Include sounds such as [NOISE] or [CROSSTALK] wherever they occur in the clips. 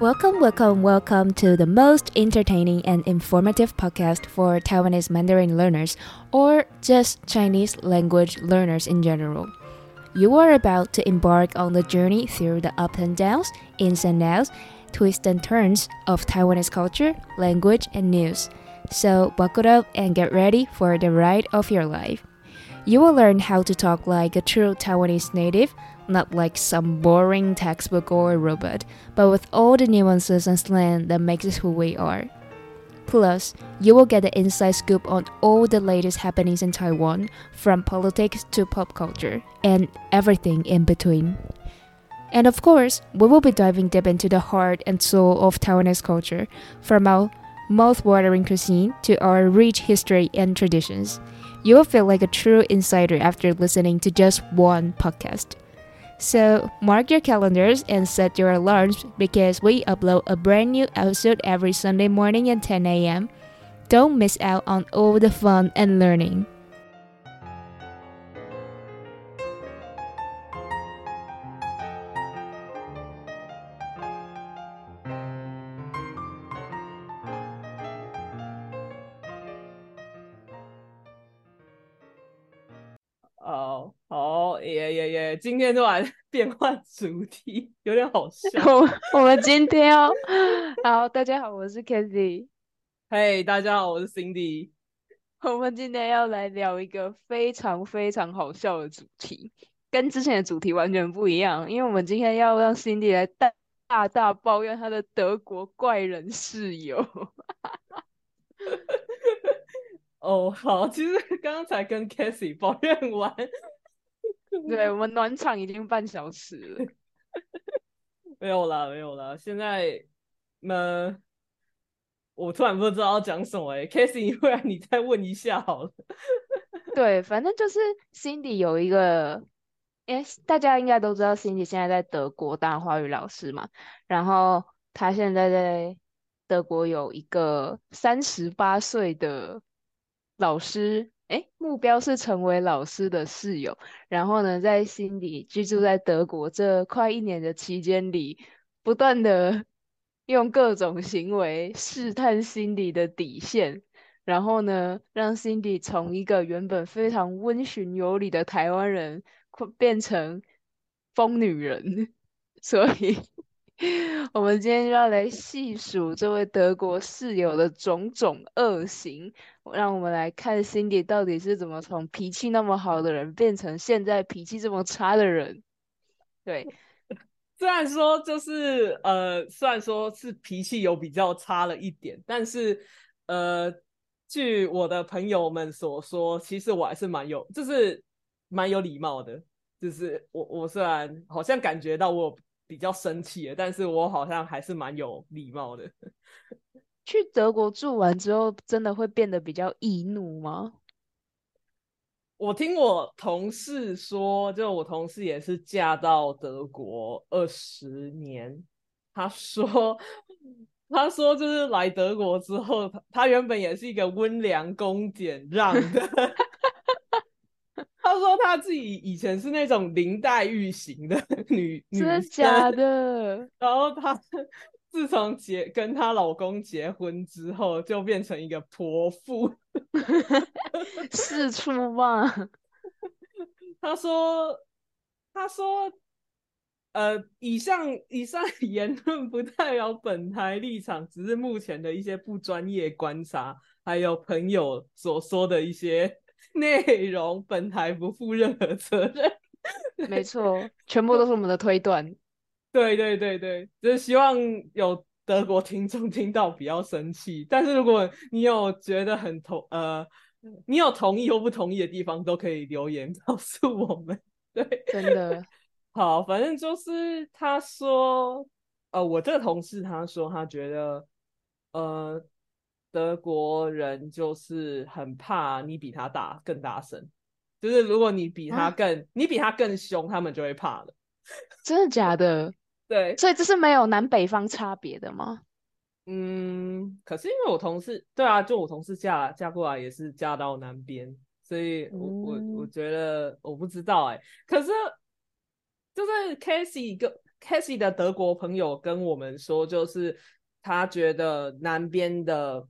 Welcome, welcome, welcome to the most entertaining and informative podcast for Taiwanese Mandarin learners or just Chinese language learners in general. You are about to embark on the journey through the ups and downs, ins and outs, twists and turns of Taiwanese culture, language, and news. So buckle up and get ready for the ride of your life. You will learn how to talk like a true Taiwanese native, not like some boring textbook or robot, but with all the nuances and slang that makes us who we are. Plus, you will get the inside scoop on all the latest happenings in Taiwan, from politics to pop culture, and everything in between. And of course, we will be diving deep into the heart and soul of Taiwanese culture, from our mouth-watering cuisine to our rich history and traditions. You will feel like a true insider after listening to just one podcast. So, mark your calendars and set your alarms because we upload a brand new episode every Sunday morning at 10 a.m. Don't miss out on all the fun and learning. 哦，好，耶耶耶！今天突然 [LAUGHS] 变换主题，有点好笑。[LAUGHS] 我我们今天要好，大家好，我是 k a t h y 嘿，大家好，我是 Cindy。我们今天要来聊一个非常非常好笑的主题，跟之前的主题完全不一样，因为我们今天要让 Cindy 来大大大抱怨他的德国怪人室友。[LAUGHS] 哦，好，其实刚刚才跟 Cassie 抱怨完，[LAUGHS] 对我们暖场已经半小时了，[LAUGHS] 没有啦，没有啦，现在，那我突然不知道要讲什么哎，Cassie，不然你再问一下好了。[LAUGHS] 对，反正就是 Cindy 有一个，哎，大家应该都知道 Cindy 现在在德国当华语老师嘛，然后他现在在德国有一个三十八岁的。老师，哎，目标是成为老师的室友。然后呢，在心里居住在德国这快一年的期间里，不断的用各种行为试探心底的底线，然后呢，让心底从一个原本非常温驯有礼的台湾人，变成疯女人。[LAUGHS] 所以。[LAUGHS] 我们今天就要来细数这位德国室友的种种恶行，让我们来看 Cindy 到底是怎么从脾气那么好的人变成现在脾气这么差的人。对，[LAUGHS] 虽然说就是呃，虽然说是脾气有比较差了一点，但是呃，据我的朋友们所说，其实我还是蛮有，就是蛮有礼貌的。就是我我虽然好像感觉到我。比较生气的，但是我好像还是蛮有礼貌的。[LAUGHS] 去德国住完之后，真的会变得比较易怒吗？我听我同事说，就我同事也是嫁到德国二十年，他说，他说就是来德国之后，他他原本也是一个温良恭俭让的。[LAUGHS] 他说他自己以前是那种林黛玉型的女 [LAUGHS] 女真的假的？[LAUGHS] 然后她自从结跟她老公结婚之后，就变成一个泼妇，[LAUGHS] 四处骂。他说：“他说，呃，以上以上言论不代表本台立场，只是目前的一些不专业观察，还有朋友所说的一些。” [LAUGHS] 内容本台不负任何责任，[LAUGHS] 没错，全部都是我们的推断。对对对对，就是希望有德国听众听到不要生气。但是如果你有觉得很同呃，你有同意或不同意的地方，都可以留言 [LAUGHS] 告诉我们。对，真的好，反正就是他说，呃，我这个同事他说他觉得，呃。德国人就是很怕你比他大更大声，就是如果你比他更你比他更凶，他们就会怕了。[LAUGHS] 真的假的？对，所以这是没有南北方差别的吗？嗯，可是因为我同事，对啊，就我同事嫁嫁过来也是嫁到南边，所以我我我觉得我不知道哎，可是就是 Casey 跟 Cassie 的德国朋友跟我们说，就是他觉得南边的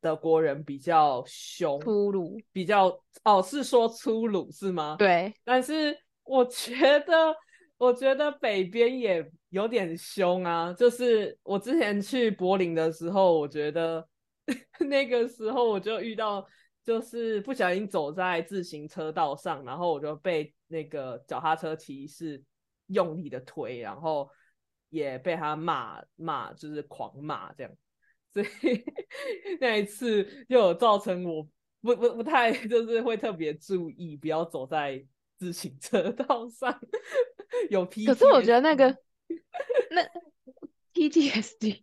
德国人比较凶，粗鲁，比较哦，是说粗鲁是吗？对，但是我觉得，我觉得北边也有点凶啊。就是我之前去柏林的时候，我觉得 [LAUGHS] 那个时候我就遇到。就是不小心走在自行车道上，然后我就被那个脚踏车骑士用力的推，然后也被他骂骂，就是狂骂这样。所以 [LAUGHS] 那一次就有造成我不不不太 [LAUGHS] 就是会特别注意，不要走在自行车道上。[LAUGHS] 有 P，可是我觉得那个那 PTSD。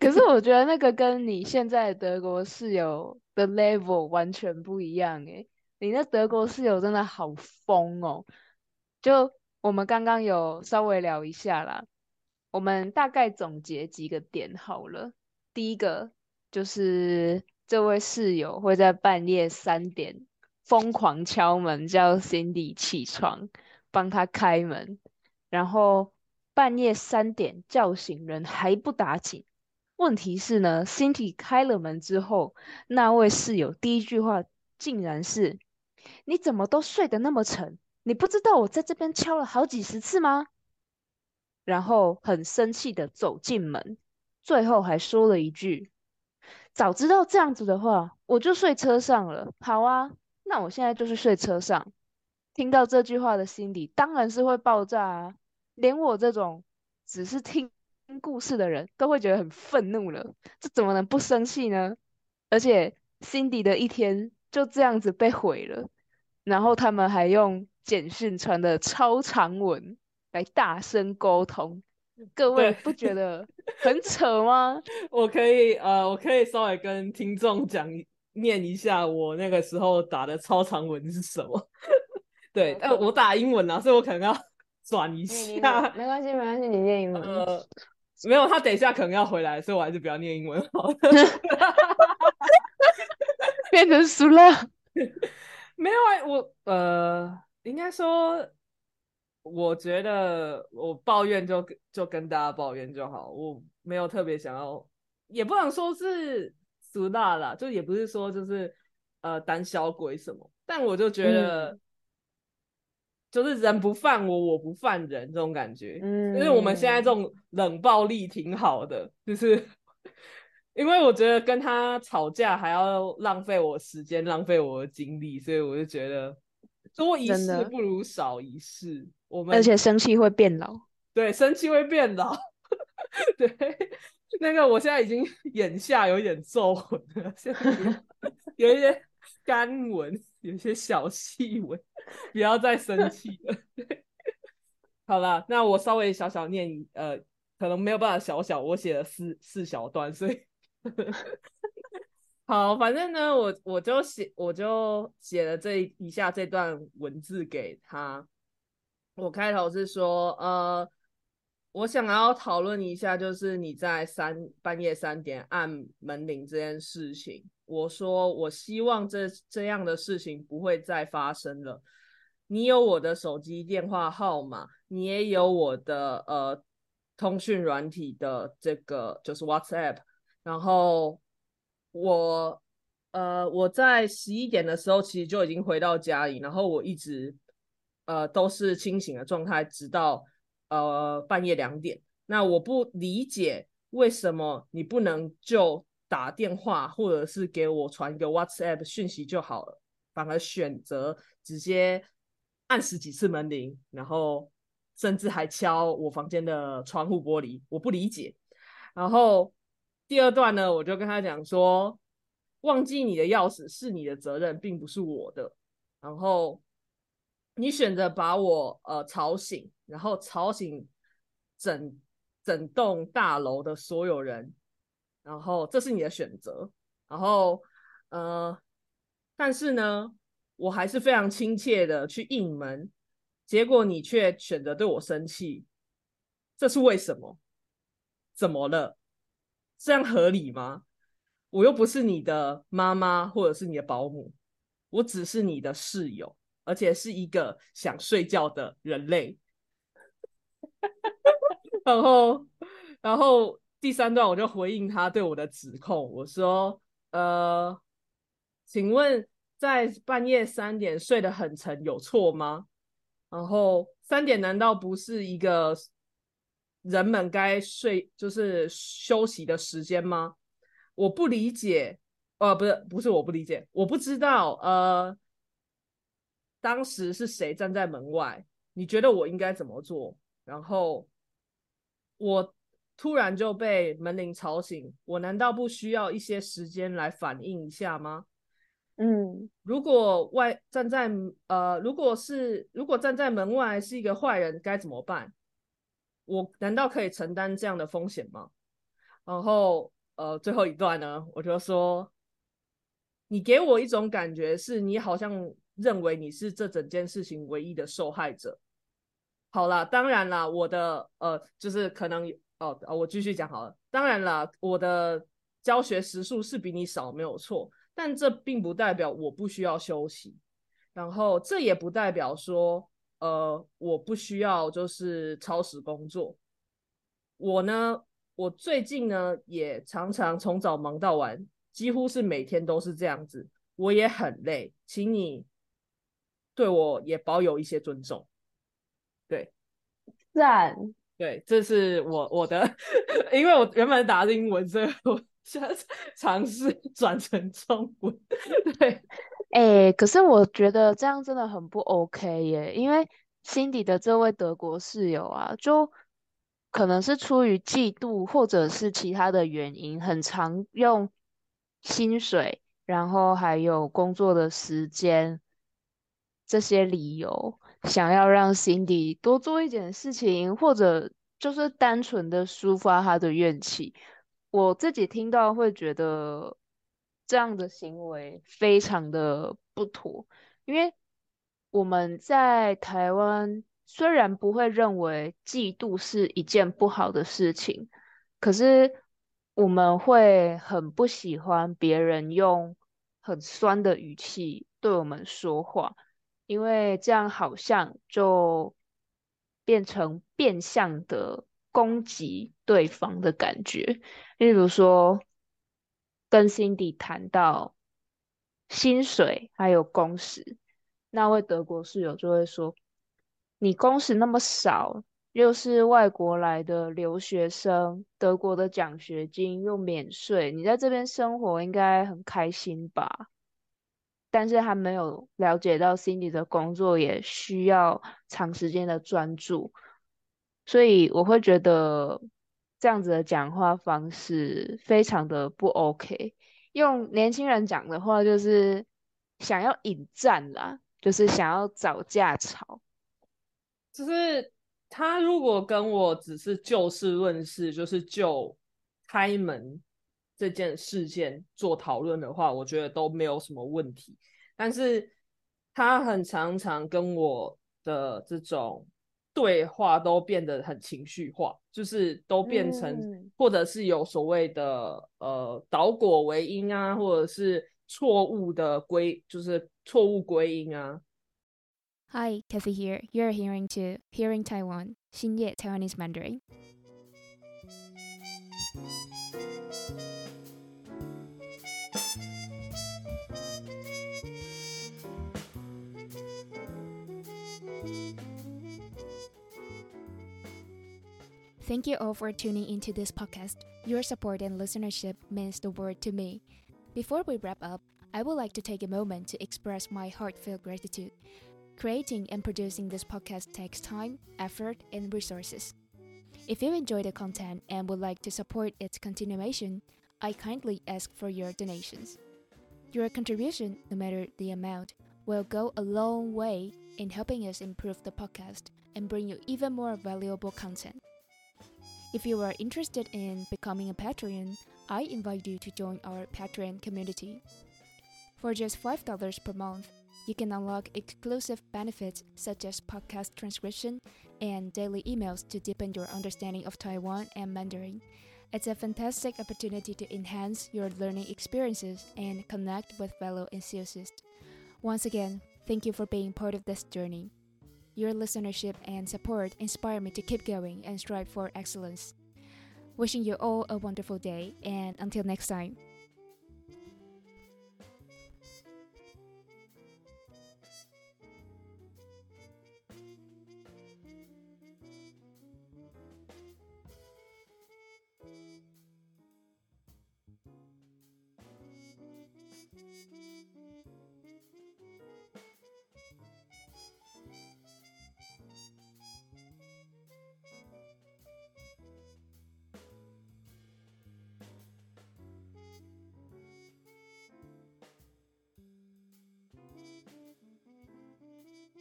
可是我觉得那个跟你现在德国室友的 level 完全不一样诶，你那德国室友真的好疯哦！就我们刚刚有稍微聊一下啦，我们大概总结几个点好了。第一个就是这位室友会在半夜三点疯狂敲门，叫 Cindy 起床帮他开门，然后半夜三点叫醒人还不打紧。问题是呢，Cindy 开了门之后，那位室友第一句话竟然是：“你怎么都睡得那么沉？你不知道我在这边敲了好几十次吗？”然后很生气的走进门，最后还说了一句：“早知道这样子的话，我就睡车上了。”好啊，那我现在就是睡车上。听到这句话的 Cindy 当然是会爆炸啊！连我这种只是听。故事的人都会觉得很愤怒了，这怎么能不生气呢？而且辛迪的一天就这样子被毁了，然后他们还用简讯传的超长文来大声沟通，各位不觉 [LAUGHS] 得很扯吗？[LAUGHS] 我可以呃，我可以稍微跟听众讲念一下我那个时候打的超长文是什么。[LAUGHS] 对，但我打英文啊，所以我可能要转一下。没关系，没关系，你念英文。没有，他等一下可能要回来，所以我还是不要念英文好了。变成熟了？没有啊，我呃，应该说，我觉得我抱怨就就跟大家抱怨就好，我没有特别想要，也不能说是俗辣啦，就也不是说就是呃胆小鬼什么，但我就觉得。就是人不犯我，我不犯人这种感觉。嗯，因为我们现在这种冷暴力挺好的，就是 [LAUGHS] 因为我觉得跟他吵架还要浪费我时间，浪费我的精力，所以我就觉得多一事不如少一事。我们而且生气会变老，对，生气会变老。[LAUGHS] 对，那个我现在已经 [LAUGHS] 眼下有一点皱纹了，现在有一些干纹。有些小细纹，不要再生 [LAUGHS] 气了。好了，那我稍微小小念，呃，可能没有办法小小，我写了四四小段，所以好，反正呢，我我就写，我就写了这一下这段文字给他。我开头是说，呃，我想要讨论一下，就是你在三半夜三点按门铃这件事情。我说，我希望这这样的事情不会再发生了。你有我的手机电话号码，你也有我的呃通讯软体的这个就是 WhatsApp。然后我呃我在十一点的时候其实就已经回到家里，然后我一直呃都是清醒的状态，直到呃半夜两点。那我不理解为什么你不能就。打电话或者是给我传一个 WhatsApp 讯息就好了，反而选择直接按十几次门铃，然后甚至还敲我房间的窗户玻璃，我不理解。然后第二段呢，我就跟他讲说，忘记你的钥匙是你的责任，并不是我的。然后你选择把我呃吵醒，然后吵醒整整栋大楼的所有人。然后这是你的选择，然后呃，但是呢，我还是非常亲切的去应门，结果你却选择对我生气，这是为什么？怎么了？这样合理吗？我又不是你的妈妈或者是你的保姆，我只是你的室友，而且是一个想睡觉的人类。然后，然后第三段我就回应他对我的指控，我说：“呃，请问在半夜三点睡得很沉有错吗？然后三点难道不是一个人们该睡就是休息的时间吗？我不理解，呃，不是，不是我不理解，我不知道，呃，当时是谁站在门外？你觉得我应该怎么做？然后。”我突然就被门铃吵醒，我难道不需要一些时间来反应一下吗？嗯，如果外站在呃，如果是如果站在门外是一个坏人，该怎么办？我难道可以承担这样的风险吗？然后呃，最后一段呢，我就说，你给我一种感觉，是你好像认为你是这整件事情唯一的受害者。好了，当然了，我的呃，就是可能哦，我继续讲好了。当然了，我的教学时数是比你少，没有错。但这并不代表我不需要休息，然后这也不代表说呃，我不需要就是超时工作。我呢，我最近呢也常常从早忙到晚，几乎是每天都是这样子。我也很累，请你对我也保有一些尊重。对，赞。对，这是我我的，[LAUGHS] 因为我原本打的英文，所以我现在尝试 [LAUGHS] 转成中文。对，哎，可是我觉得这样真的很不 OK 耶，因为 Cindy 的这位德国室友啊，就可能是出于嫉妒或者是其他的原因，很常用薪水，然后还有工作的时间这些理由。想要让 Cindy 多做一点事情，或者就是单纯的抒发他的怨气，我自己听到会觉得这样的行为非常的不妥。因为我们在台湾虽然不会认为嫉妒是一件不好的事情，可是我们会很不喜欢别人用很酸的语气对我们说话。因为这样好像就变成变相的攻击对方的感觉。例如说，跟 Cindy 谈到薪水还有工时，那位德国室友就会说：“你工时那么少，又是外国来的留学生，德国的奖学金又免税，你在这边生活应该很开心吧？”但是他没有了解到 Cindy 的工作也需要长时间的专注，所以我会觉得这样子的讲话方式非常的不 OK。用年轻人讲的话，就是想要引战啦，就是想要找架吵。就是他如果跟我只是就事论事，就是就开门。这件事件做讨论的话，我觉得都没有什么问题。但是他很常常跟我的这种对话都变得很情绪化，就是都变成或者是有所谓的呃导果为因啊，或者是错误的归，就是错误归因啊。Hi, Kathy here. You're hearing to Hearing Taiwan, 新叶 Taiwanese Mandarin. Thank you all for tuning into this podcast. Your support and listenership means the world to me. Before we wrap up, I would like to take a moment to express my heartfelt gratitude. Creating and producing this podcast takes time, effort, and resources. If you enjoy the content and would like to support its continuation, I kindly ask for your donations. Your contribution, no matter the amount, will go a long way in helping us improve the podcast and bring you even more valuable content. If you are interested in becoming a Patreon, I invite you to join our Patreon community. For just $5 per month, you can unlock exclusive benefits such as podcast transcription and daily emails to deepen your understanding of Taiwan and Mandarin. It's a fantastic opportunity to enhance your learning experiences and connect with fellow enthusiasts. Once again, thank you for being part of this journey. Your listenership and support inspire me to keep going and strive for excellence. Wishing you all a wonderful day, and until next time.